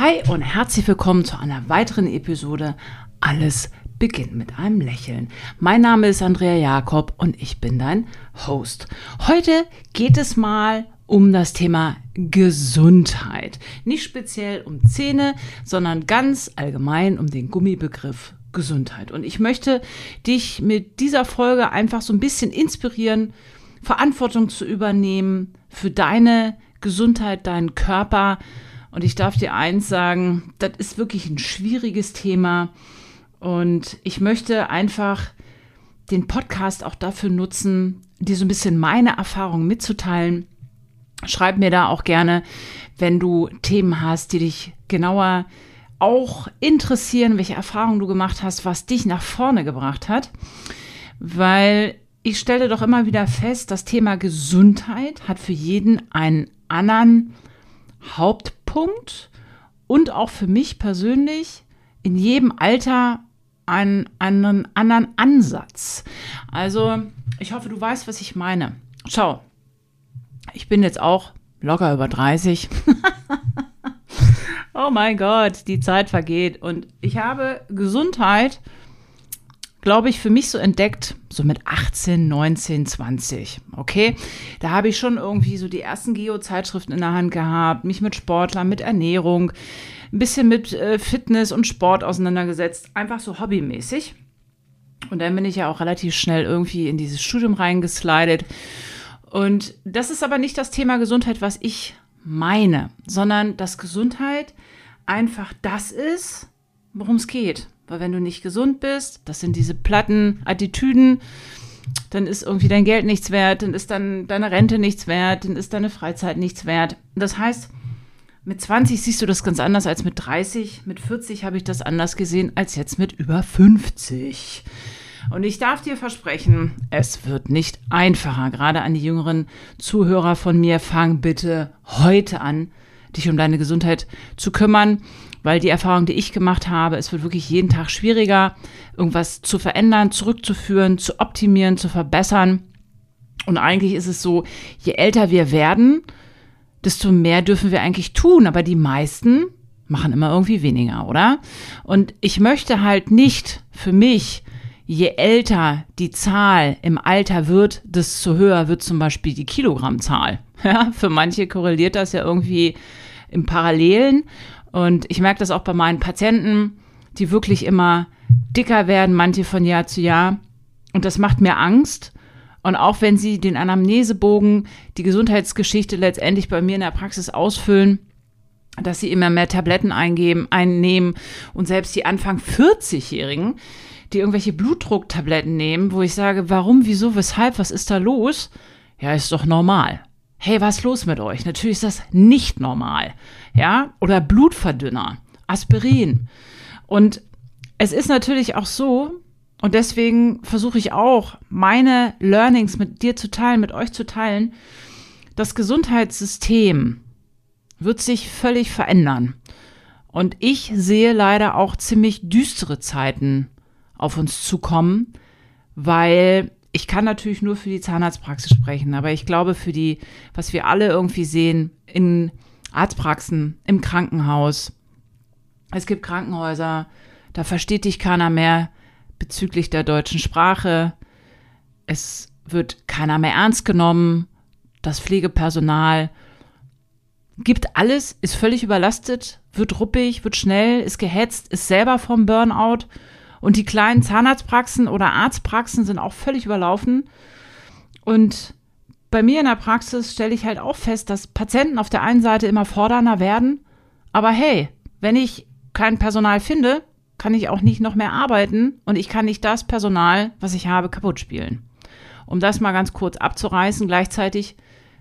Hi und herzlich willkommen zu einer weiteren Episode Alles beginnt mit einem Lächeln. Mein Name ist Andrea Jakob und ich bin dein Host. Heute geht es mal um das Thema Gesundheit. Nicht speziell um Zähne, sondern ganz allgemein um den Gummibegriff Gesundheit. Und ich möchte dich mit dieser Folge einfach so ein bisschen inspirieren, Verantwortung zu übernehmen für deine Gesundheit, deinen Körper. Und ich darf dir eins sagen, das ist wirklich ein schwieriges Thema. Und ich möchte einfach den Podcast auch dafür nutzen, dir so ein bisschen meine Erfahrungen mitzuteilen. Schreib mir da auch gerne, wenn du Themen hast, die dich genauer auch interessieren, welche Erfahrungen du gemacht hast, was dich nach vorne gebracht hat. Weil ich stelle doch immer wieder fest, das Thema Gesundheit hat für jeden einen anderen Hauptpunkt und auch für mich persönlich in jedem Alter einen, einen anderen Ansatz. Also, ich hoffe, du weißt, was ich meine. Schau, ich bin jetzt auch locker über 30. oh mein Gott, die Zeit vergeht. Und ich habe Gesundheit glaube ich, für mich so entdeckt, so mit 18, 19, 20. Okay, da habe ich schon irgendwie so die ersten Geo-Zeitschriften in der Hand gehabt, mich mit Sportlern, mit Ernährung, ein bisschen mit äh, Fitness und Sport auseinandergesetzt, einfach so hobbymäßig. Und dann bin ich ja auch relativ schnell irgendwie in dieses Studium reingeslidet. Und das ist aber nicht das Thema Gesundheit, was ich meine, sondern dass Gesundheit einfach das ist, worum es geht. Weil wenn du nicht gesund bist, das sind diese platten Attitüden, dann ist irgendwie dein Geld nichts wert, dann ist dann deine Rente nichts wert, dann ist deine Freizeit nichts wert. Das heißt, mit 20 siehst du das ganz anders als mit 30. Mit 40 habe ich das anders gesehen als jetzt mit über 50. Und ich darf dir versprechen, es wird nicht einfacher. Gerade an die jüngeren Zuhörer von mir, fang bitte heute an, dich um deine Gesundheit zu kümmern weil die Erfahrung, die ich gemacht habe, es wird wirklich jeden Tag schwieriger, irgendwas zu verändern, zurückzuführen, zu optimieren, zu verbessern. Und eigentlich ist es so, je älter wir werden, desto mehr dürfen wir eigentlich tun. Aber die meisten machen immer irgendwie weniger, oder? Und ich möchte halt nicht für mich, je älter die Zahl im Alter wird, desto höher wird zum Beispiel die Kilogrammzahl. Ja, für manche korreliert das ja irgendwie im Parallelen. Und ich merke das auch bei meinen Patienten, die wirklich immer dicker werden, manche von Jahr zu Jahr. Und das macht mir Angst. Und auch wenn sie den Anamnesebogen, die Gesundheitsgeschichte letztendlich bei mir in der Praxis ausfüllen, dass sie immer mehr Tabletten eingeben, einnehmen und selbst die Anfang 40-Jährigen, die irgendwelche Blutdrucktabletten nehmen, wo ich sage, warum, wieso, weshalb, was ist da los? Ja, ist doch normal hey, was ist los mit euch? Natürlich ist das nicht normal. Ja, oder Blutverdünner, Aspirin. Und es ist natürlich auch so, und deswegen versuche ich auch, meine Learnings mit dir zu teilen, mit euch zu teilen. Das Gesundheitssystem wird sich völlig verändern. Und ich sehe leider auch ziemlich düstere Zeiten auf uns zukommen, weil ich kann natürlich nur für die Zahnarztpraxis sprechen, aber ich glaube für die, was wir alle irgendwie sehen in Arztpraxen, im Krankenhaus. Es gibt Krankenhäuser, da versteht dich keiner mehr bezüglich der deutschen Sprache. Es wird keiner mehr ernst genommen. Das Pflegepersonal gibt alles, ist völlig überlastet, wird ruppig, wird schnell, ist gehetzt, ist selber vom Burnout und die kleinen Zahnarztpraxen oder Arztpraxen sind auch völlig überlaufen. Und bei mir in der Praxis stelle ich halt auch fest, dass Patienten auf der einen Seite immer fordernder werden. Aber hey, wenn ich kein Personal finde, kann ich auch nicht noch mehr arbeiten und ich kann nicht das Personal, was ich habe, kaputt spielen. Um das mal ganz kurz abzureißen, gleichzeitig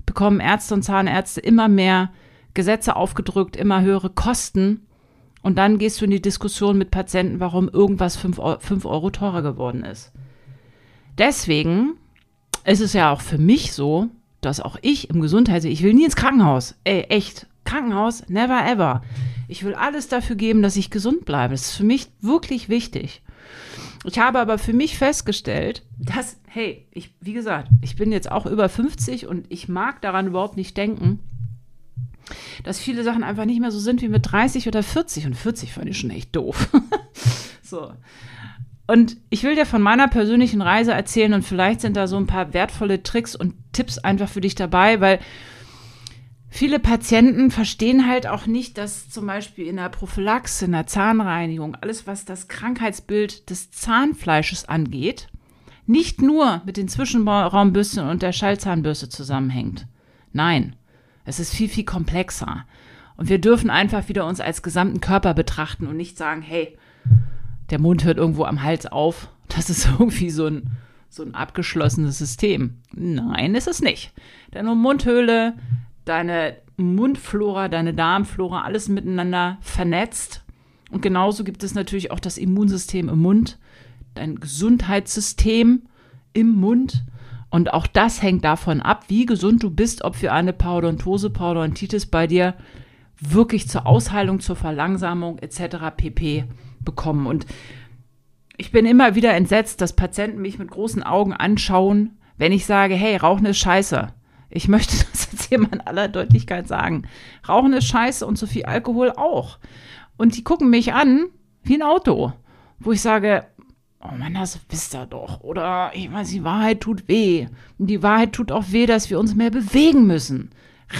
bekommen Ärzte und Zahnärzte immer mehr Gesetze aufgedrückt, immer höhere Kosten und dann gehst du in die Diskussion mit Patienten, warum irgendwas 5 Euro, teurer geworden ist. Deswegen ist es ja auch für mich so, dass auch ich im Gesundheits, ich will nie ins Krankenhaus. Ey, echt. Krankenhaus, never ever. Ich will alles dafür geben, dass ich gesund bleibe. Das ist für mich wirklich wichtig. Ich habe aber für mich festgestellt, dass, hey, ich, wie gesagt, ich bin jetzt auch über 50 und ich mag daran überhaupt nicht denken, dass viele Sachen einfach nicht mehr so sind wie mit 30 oder 40. Und 40 fand ich schon echt doof. so. Und ich will dir von meiner persönlichen Reise erzählen und vielleicht sind da so ein paar wertvolle Tricks und Tipps einfach für dich dabei, weil viele Patienten verstehen halt auch nicht, dass zum Beispiel in der Prophylaxe, in der Zahnreinigung, alles, was das Krankheitsbild des Zahnfleisches angeht, nicht nur mit den Zwischenraumbürsten und der Schallzahnbürste zusammenhängt. Nein, es ist viel, viel komplexer. Und wir dürfen einfach wieder uns als gesamten Körper betrachten und nicht sagen, hey, der Mund hört irgendwo am Hals auf. Das ist irgendwie so ein, so ein abgeschlossenes System. Nein, ist es nicht. Deine Mundhöhle, deine Mundflora, deine Darmflora, alles miteinander vernetzt. Und genauso gibt es natürlich auch das Immunsystem im Mund, dein Gesundheitssystem im Mund. Und auch das hängt davon ab, wie gesund du bist, ob für eine Parodontose, Parodontitis bei dir wirklich zur Ausheilung, zur Verlangsamung etc. pp. bekommen. Und ich bin immer wieder entsetzt, dass Patienten mich mit großen Augen anschauen, wenn ich sage, hey, Rauchen ist scheiße. Ich möchte das jetzt hier mal in aller Deutlichkeit sagen. Rauchen ist scheiße und so viel Alkohol auch. Und die gucken mich an wie ein Auto, wo ich sage, oh Mann, das wisst ihr doch. Oder ich weiß, die Wahrheit tut weh. Und die Wahrheit tut auch weh, dass wir uns mehr bewegen müssen.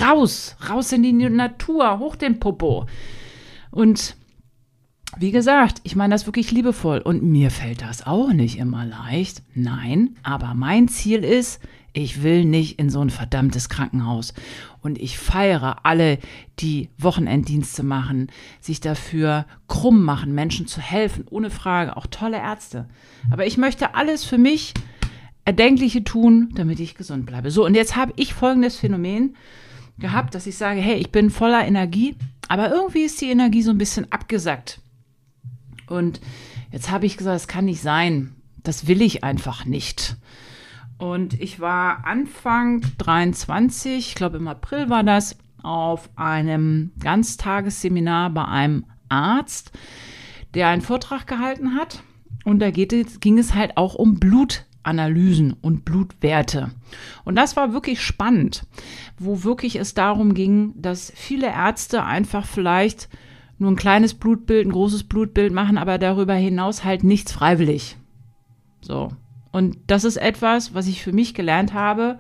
Raus, raus in die Natur, hoch den Popo. Und wie gesagt, ich meine das wirklich liebevoll. Und mir fällt das auch nicht immer leicht. Nein, aber mein Ziel ist, ich will nicht in so ein verdammtes Krankenhaus. Und ich feiere alle, die Wochenenddienste machen, sich dafür krumm machen, Menschen zu helfen, ohne Frage, auch tolle Ärzte. Aber ich möchte alles für mich Erdenkliche tun, damit ich gesund bleibe. So, und jetzt habe ich folgendes Phänomen gehabt, dass ich sage, hey, ich bin voller Energie, aber irgendwie ist die Energie so ein bisschen abgesackt. Und jetzt habe ich gesagt, es kann nicht sein. Das will ich einfach nicht. Und ich war Anfang 23, ich glaube im April war das, auf einem Ganztagesseminar bei einem Arzt, der einen Vortrag gehalten hat. Und da geht, ging es halt auch um Blutanalysen und Blutwerte. Und das war wirklich spannend, wo wirklich es darum ging, dass viele Ärzte einfach vielleicht nur ein kleines Blutbild, ein großes Blutbild machen, aber darüber hinaus halt nichts freiwillig. So. Und das ist etwas, was ich für mich gelernt habe.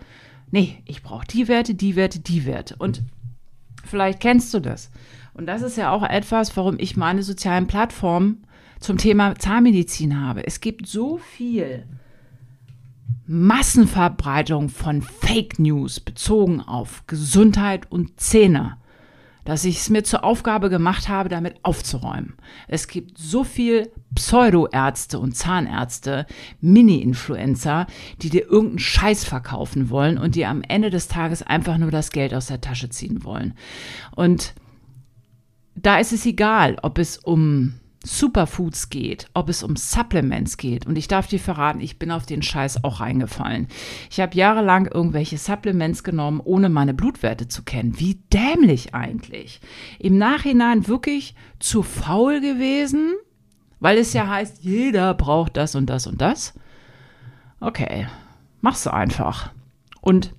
Nee, ich brauche die Werte, die Werte, die Werte. Und vielleicht kennst du das. Und das ist ja auch etwas, warum ich meine sozialen Plattformen zum Thema Zahnmedizin habe. Es gibt so viel Massenverbreitung von Fake News bezogen auf Gesundheit und Zähne dass ich es mir zur Aufgabe gemacht habe, damit aufzuräumen. Es gibt so viel Pseudoärzte und Zahnärzte, Mini-Influencer, die dir irgendeinen Scheiß verkaufen wollen und dir am Ende des Tages einfach nur das Geld aus der Tasche ziehen wollen. Und da ist es egal, ob es um Superfoods geht, ob es um Supplements geht. Und ich darf dir verraten, ich bin auf den Scheiß auch reingefallen. Ich habe jahrelang irgendwelche Supplements genommen, ohne meine Blutwerte zu kennen. Wie dämlich eigentlich. Im Nachhinein wirklich zu faul gewesen, weil es ja heißt, jeder braucht das und das und das. Okay, mach's einfach. Und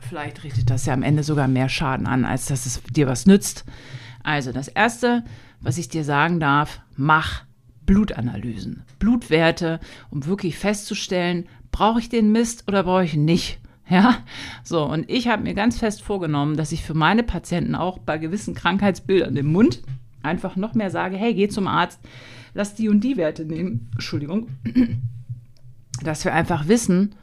vielleicht richtet das ja am Ende sogar mehr Schaden an, als dass es dir was nützt. Also das erste, was ich dir sagen darf, mach Blutanalysen, Blutwerte, um wirklich festzustellen, brauche ich den Mist oder brauche ich ihn nicht. Ja, so, und ich habe mir ganz fest vorgenommen, dass ich für meine Patienten auch bei gewissen Krankheitsbildern im Mund einfach noch mehr sage, hey, geh zum Arzt, lass die und die Werte nehmen. Entschuldigung. Dass wir einfach wissen,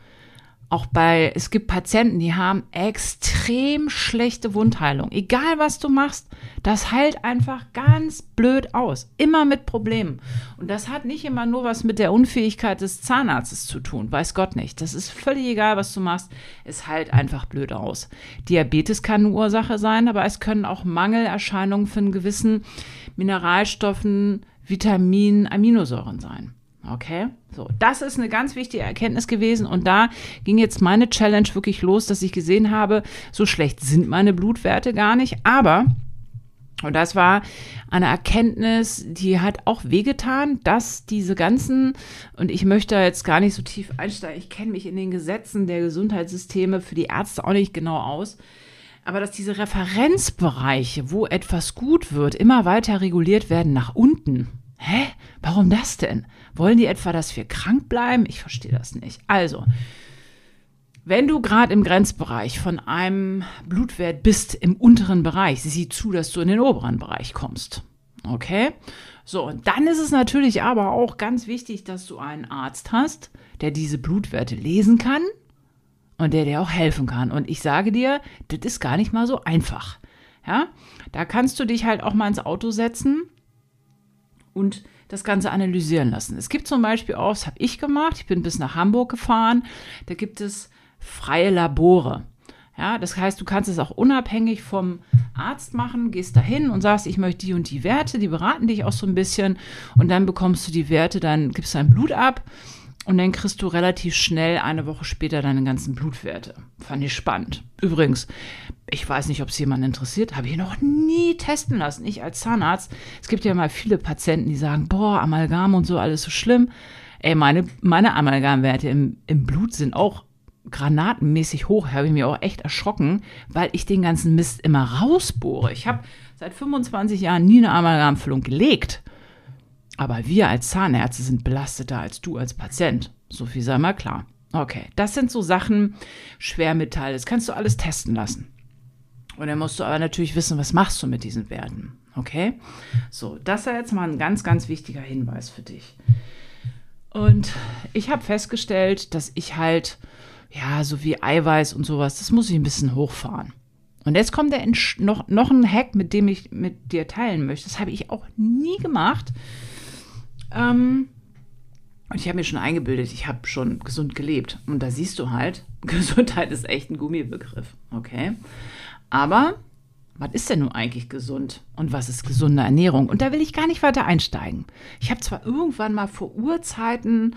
auch bei, es gibt Patienten, die haben extrem schlechte Wundheilung. Egal was du machst, das heilt einfach ganz blöd aus. Immer mit Problemen. Und das hat nicht immer nur was mit der Unfähigkeit des Zahnarztes zu tun. Weiß Gott nicht. Das ist völlig egal, was du machst. Es heilt einfach blöd aus. Diabetes kann eine Ursache sein, aber es können auch Mangelerscheinungen von gewissen Mineralstoffen, Vitaminen, Aminosäuren sein. Okay, so, das ist eine ganz wichtige Erkenntnis gewesen und da ging jetzt meine Challenge wirklich los, dass ich gesehen habe, so schlecht sind meine Blutwerte gar nicht, aber und das war eine Erkenntnis, die hat auch wehgetan, dass diese ganzen, und ich möchte jetzt gar nicht so tief einsteigen, ich kenne mich in den Gesetzen der Gesundheitssysteme für die Ärzte auch nicht genau aus, Aber dass diese Referenzbereiche, wo etwas gut wird, immer weiter reguliert werden nach unten. Hä? Warum das denn? Wollen die etwa, dass wir krank bleiben? Ich verstehe das nicht. Also, wenn du gerade im Grenzbereich von einem Blutwert bist im unteren Bereich, sieh zu, dass du in den oberen Bereich kommst. Okay? So, und dann ist es natürlich aber auch ganz wichtig, dass du einen Arzt hast, der diese Blutwerte lesen kann und der dir auch helfen kann. Und ich sage dir, das ist gar nicht mal so einfach. Ja, da kannst du dich halt auch mal ins Auto setzen und das Ganze analysieren lassen. Es gibt zum Beispiel auch, das habe ich gemacht, ich bin bis nach Hamburg gefahren, da gibt es freie Labore. Ja, das heißt, du kannst es auch unabhängig vom Arzt machen, gehst dahin und sagst, ich möchte die und die Werte, die beraten dich auch so ein bisschen und dann bekommst du die Werte, dann gibst dein Blut ab und dann kriegst du relativ schnell eine Woche später deine ganzen Blutwerte. Fand ich spannend. Übrigens, ich weiß nicht, ob es jemand interessiert, habe ich noch nie testen lassen. Ich als Zahnarzt. Es gibt ja mal viele Patienten, die sagen, boah, Amalgam und so, alles so schlimm. Ey, meine, meine Amalgamwerte im, im Blut sind auch granatenmäßig hoch, habe ich mir auch echt erschrocken, weil ich den ganzen Mist immer rausbohre. Ich habe seit 25 Jahren nie eine Amalgamfüllung gelegt. Aber wir als Zahnärzte sind belasteter als du als Patient. So viel sei mal klar. Okay, das sind so Sachen, Schwermetalle, das kannst du alles testen lassen. Und dann musst du aber natürlich wissen, was machst du mit diesen Werten. Okay? So, das ist jetzt mal ein ganz, ganz wichtiger Hinweis für dich. Und ich habe festgestellt, dass ich halt ja, so wie Eiweiß und sowas, das muss ich ein bisschen hochfahren. Und jetzt kommt der noch, noch ein Hack, mit dem ich mit dir teilen möchte. Das habe ich auch nie gemacht. Ähm, und ich habe mir schon eingebildet, ich habe schon gesund gelebt. Und da siehst du halt, Gesundheit ist echt ein Gummibegriff. Okay. Aber was ist denn nun eigentlich gesund und was ist gesunde Ernährung? Und da will ich gar nicht weiter einsteigen. Ich habe zwar irgendwann mal vor Urzeiten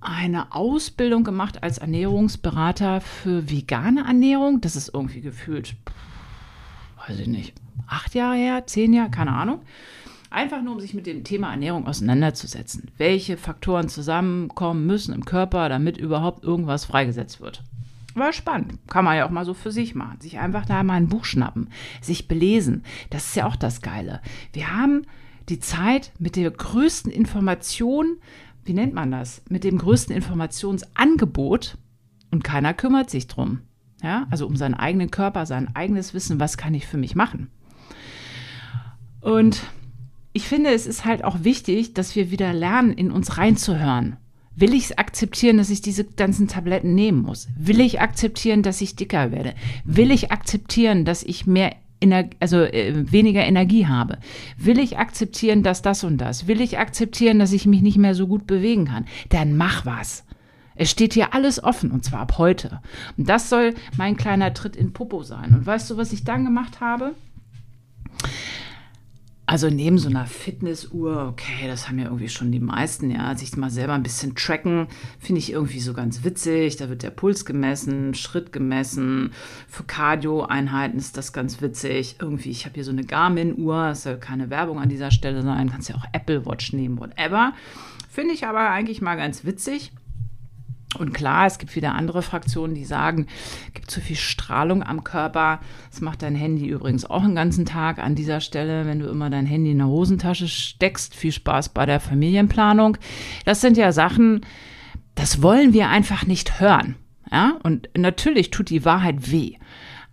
eine Ausbildung gemacht als Ernährungsberater für vegane Ernährung. Das ist irgendwie gefühlt, weiß ich nicht, acht Jahre her, zehn Jahre, keine Ahnung. Einfach nur, um sich mit dem Thema Ernährung auseinanderzusetzen. Welche Faktoren zusammenkommen müssen im Körper, damit überhaupt irgendwas freigesetzt wird. War spannend. Kann man ja auch mal so für sich machen. Sich einfach da mal ein Buch schnappen, sich belesen. Das ist ja auch das Geile. Wir haben die Zeit mit der größten Information wie nennt man das, mit dem größten Informationsangebot und keiner kümmert sich drum. Ja, also um seinen eigenen Körper, sein eigenes Wissen, was kann ich für mich machen. Und ich finde, es ist halt auch wichtig, dass wir wieder lernen, in uns reinzuhören. Will ich es akzeptieren, dass ich diese ganzen Tabletten nehmen muss? Will ich akzeptieren, dass ich dicker werde? Will ich akzeptieren, dass ich mehr Ener also äh, weniger Energie habe? Will ich akzeptieren, dass das und das? Will ich akzeptieren, dass ich mich nicht mehr so gut bewegen kann? Dann mach was. Es steht hier alles offen und zwar ab heute. Und das soll mein kleiner Tritt in Popo sein. Und weißt du, was ich dann gemacht habe? Also neben so einer Fitnessuhr, okay, das haben ja irgendwie schon die meisten, ja, sich mal selber ein bisschen tracken, finde ich irgendwie so ganz witzig. Da wird der Puls gemessen, Schritt gemessen. Für Cardio-Einheiten ist das ganz witzig. Irgendwie, ich habe hier so eine Garmin-Uhr, das soll keine Werbung an dieser Stelle sein, kannst ja auch Apple Watch nehmen, whatever. Finde ich aber eigentlich mal ganz witzig. Und klar, es gibt wieder andere Fraktionen, die sagen, es gibt zu viel Strahlung am Körper. Das macht dein Handy übrigens auch einen ganzen Tag an dieser Stelle, wenn du immer dein Handy in der Hosentasche steckst. Viel Spaß bei der Familienplanung. Das sind ja Sachen, das wollen wir einfach nicht hören. Ja, und natürlich tut die Wahrheit weh.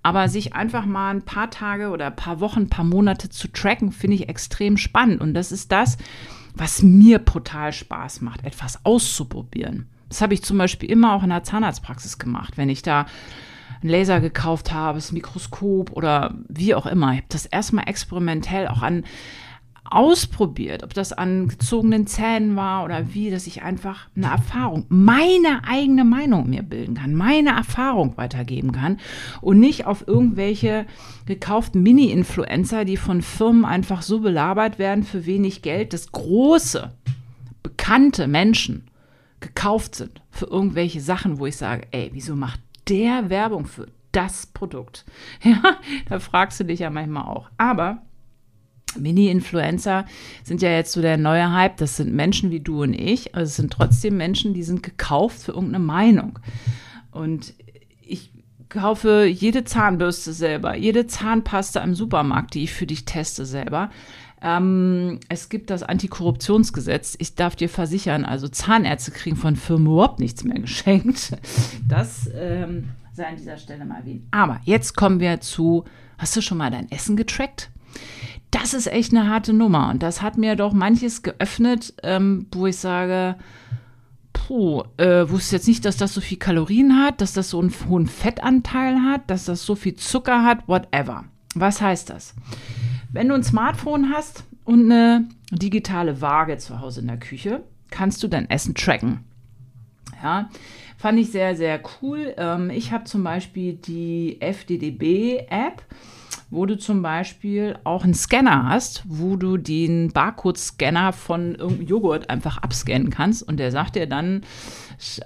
Aber sich einfach mal ein paar Tage oder ein paar Wochen, ein paar Monate zu tracken, finde ich extrem spannend. Und das ist das, was mir brutal Spaß macht, etwas auszuprobieren. Das habe ich zum Beispiel immer auch in der Zahnarztpraxis gemacht, wenn ich da einen Laser gekauft habe, das Mikroskop oder wie auch immer. Ich habe das erstmal experimentell auch an ausprobiert, ob das an gezogenen Zähnen war oder wie, dass ich einfach eine Erfahrung, meine eigene Meinung mir bilden kann, meine Erfahrung weitergeben kann und nicht auf irgendwelche gekauften Mini-Influencer, die von Firmen einfach so belabert werden für wenig Geld, dass große, bekannte Menschen gekauft sind für irgendwelche Sachen, wo ich sage, ey, wieso macht der Werbung für das Produkt? Ja, da fragst du dich ja manchmal auch. Aber Mini-Influencer sind ja jetzt so der neue Hype. Das sind Menschen wie du und ich. Also es sind trotzdem Menschen, die sind gekauft für irgendeine Meinung. Und ich kaufe jede Zahnbürste selber, jede Zahnpasta im Supermarkt, die ich für dich teste selber. Ähm, es gibt das Antikorruptionsgesetz. Ich darf dir versichern, also Zahnärzte kriegen von Firmen überhaupt nichts mehr geschenkt. Das ähm, sei an dieser Stelle mal erwähnt. Aber jetzt kommen wir zu, hast du schon mal dein Essen getrackt? Das ist echt eine harte Nummer und das hat mir doch manches geöffnet, ähm, wo ich sage, puh, äh, wusste jetzt nicht, dass das so viel Kalorien hat, dass das so einen hohen Fettanteil hat, dass das so viel Zucker hat, whatever. Was heißt das? Wenn du ein Smartphone hast und eine digitale Waage zu Hause in der Küche, kannst du dein Essen tracken. Ja, fand ich sehr, sehr cool. Ähm, ich habe zum Beispiel die FDDB-App wo du zum Beispiel auch einen Scanner hast, wo du den Barcode-Scanner von irgendeinem Joghurt einfach abscannen kannst und der sagt dir dann,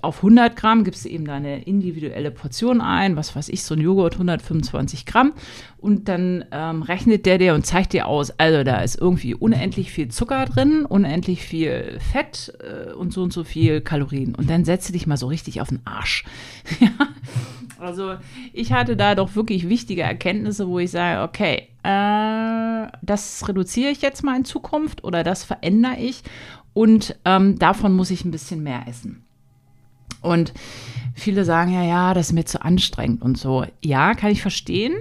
auf 100 Gramm gibst du eben deine individuelle Portion ein, was weiß ich, so ein Joghurt 125 Gramm und dann ähm, rechnet der dir und zeigt dir aus, also da ist irgendwie unendlich viel Zucker drin, unendlich viel Fett äh, und so und so viel Kalorien und dann setze dich mal so richtig auf den Arsch. Also ich hatte da doch wirklich wichtige Erkenntnisse, wo ich sage, okay, äh, das reduziere ich jetzt mal in Zukunft oder das verändere ich und ähm, davon muss ich ein bisschen mehr essen. Und viele sagen ja, ja, das ist mir zu anstrengend und so. Ja, kann ich verstehen.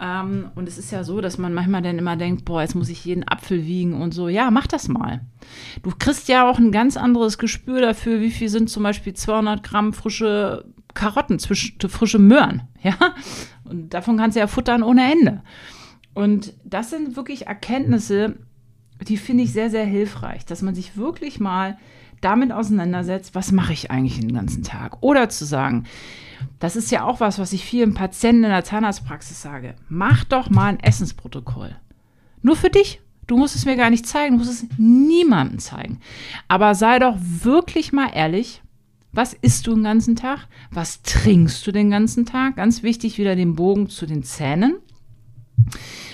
Ähm, und es ist ja so, dass man manchmal dann immer denkt, boah, jetzt muss ich jeden Apfel wiegen und so. Ja, mach das mal. Du kriegst ja auch ein ganz anderes Gespür dafür, wie viel sind zum Beispiel 200 Gramm frische Karotten, frische Möhren. Ja, und davon kannst du ja futtern ohne Ende. Und das sind wirklich Erkenntnisse, die finde ich sehr, sehr hilfreich, dass man sich wirklich mal damit auseinandersetzt, was mache ich eigentlich den ganzen Tag? Oder zu sagen, das ist ja auch was, was ich vielen Patienten in der Zahnarztpraxis sage. Mach doch mal ein Essensprotokoll. Nur für dich. Du musst es mir gar nicht zeigen, du musst es niemandem zeigen. Aber sei doch wirklich mal ehrlich. Was isst du den ganzen Tag? Was trinkst du den ganzen Tag? Ganz wichtig, wieder den Bogen zu den Zähnen.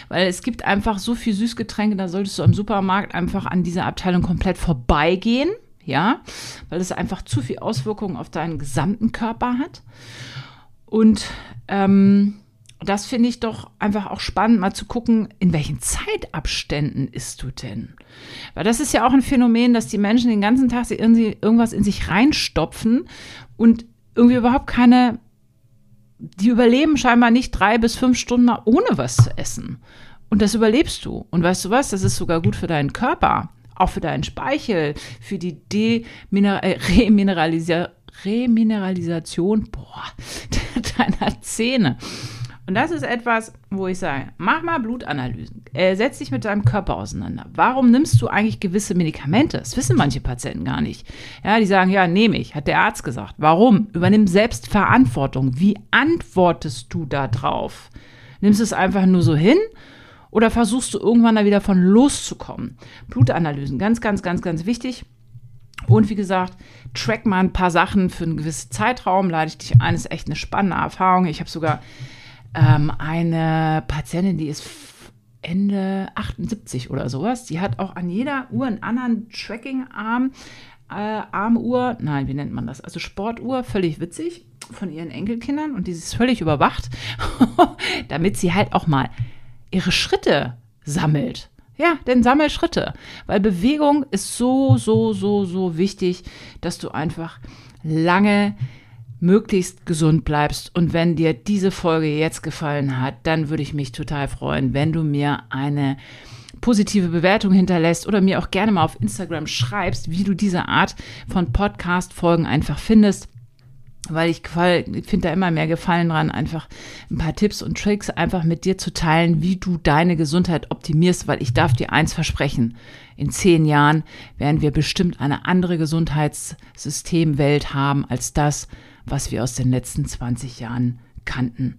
Weil es gibt einfach so viel Süßgetränke, da solltest du im Supermarkt einfach an dieser Abteilung komplett vorbeigehen ja, weil es einfach zu viel Auswirkungen auf deinen gesamten Körper hat. Und ähm, das finde ich doch einfach auch spannend, mal zu gucken, in welchen Zeitabständen isst du denn? Weil das ist ja auch ein Phänomen, dass die Menschen den ganzen Tag irgendwas in sich reinstopfen und irgendwie überhaupt keine, die überleben scheinbar nicht drei bis fünf Stunden mal ohne was zu essen. Und das überlebst du. Und weißt du was? Das ist sogar gut für deinen Körper auch für deinen Speichel, für die Deminer äh, Remineralisa Remineralisation boah, deiner Zähne. Und das ist etwas, wo ich sage, mach mal Blutanalysen. Äh, setz dich mit deinem Körper auseinander. Warum nimmst du eigentlich gewisse Medikamente? Das wissen manche Patienten gar nicht. Ja, die sagen, ja, nehme ich, hat der Arzt gesagt. Warum? Übernimm selbst Verantwortung. Wie antwortest du da drauf? Nimmst du es einfach nur so hin oder versuchst du irgendwann da wieder von loszukommen? Blutanalysen, ganz, ganz, ganz, ganz wichtig. Und wie gesagt, track mal ein paar Sachen für einen gewissen Zeitraum, lade ich dich ein. ist echt eine spannende Erfahrung. Ich habe sogar ähm, eine Patientin, die ist Ende 78 oder sowas. Die hat auch an jeder Uhr einen anderen Tracking-Arm. Äh, Armuhr, nein, wie nennt man das? Also Sportuhr, völlig witzig von ihren Enkelkindern und die ist völlig überwacht, damit sie halt auch mal ihre Schritte sammelt. Ja, denn sammel Schritte, weil Bewegung ist so, so, so, so wichtig, dass du einfach lange möglichst gesund bleibst. Und wenn dir diese Folge jetzt gefallen hat, dann würde ich mich total freuen, wenn du mir eine positive Bewertung hinterlässt oder mir auch gerne mal auf Instagram schreibst, wie du diese Art von Podcast-Folgen einfach findest weil ich, finde da immer mehr Gefallen dran, einfach ein paar Tipps und Tricks einfach mit dir zu teilen, wie du deine Gesundheit optimierst, weil ich darf dir eins versprechen. In zehn Jahren werden wir bestimmt eine andere Gesundheitssystemwelt haben als das, was wir aus den letzten 20 Jahren kannten.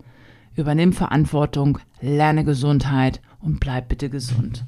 Übernimm Verantwortung, lerne Gesundheit und bleib bitte gesund.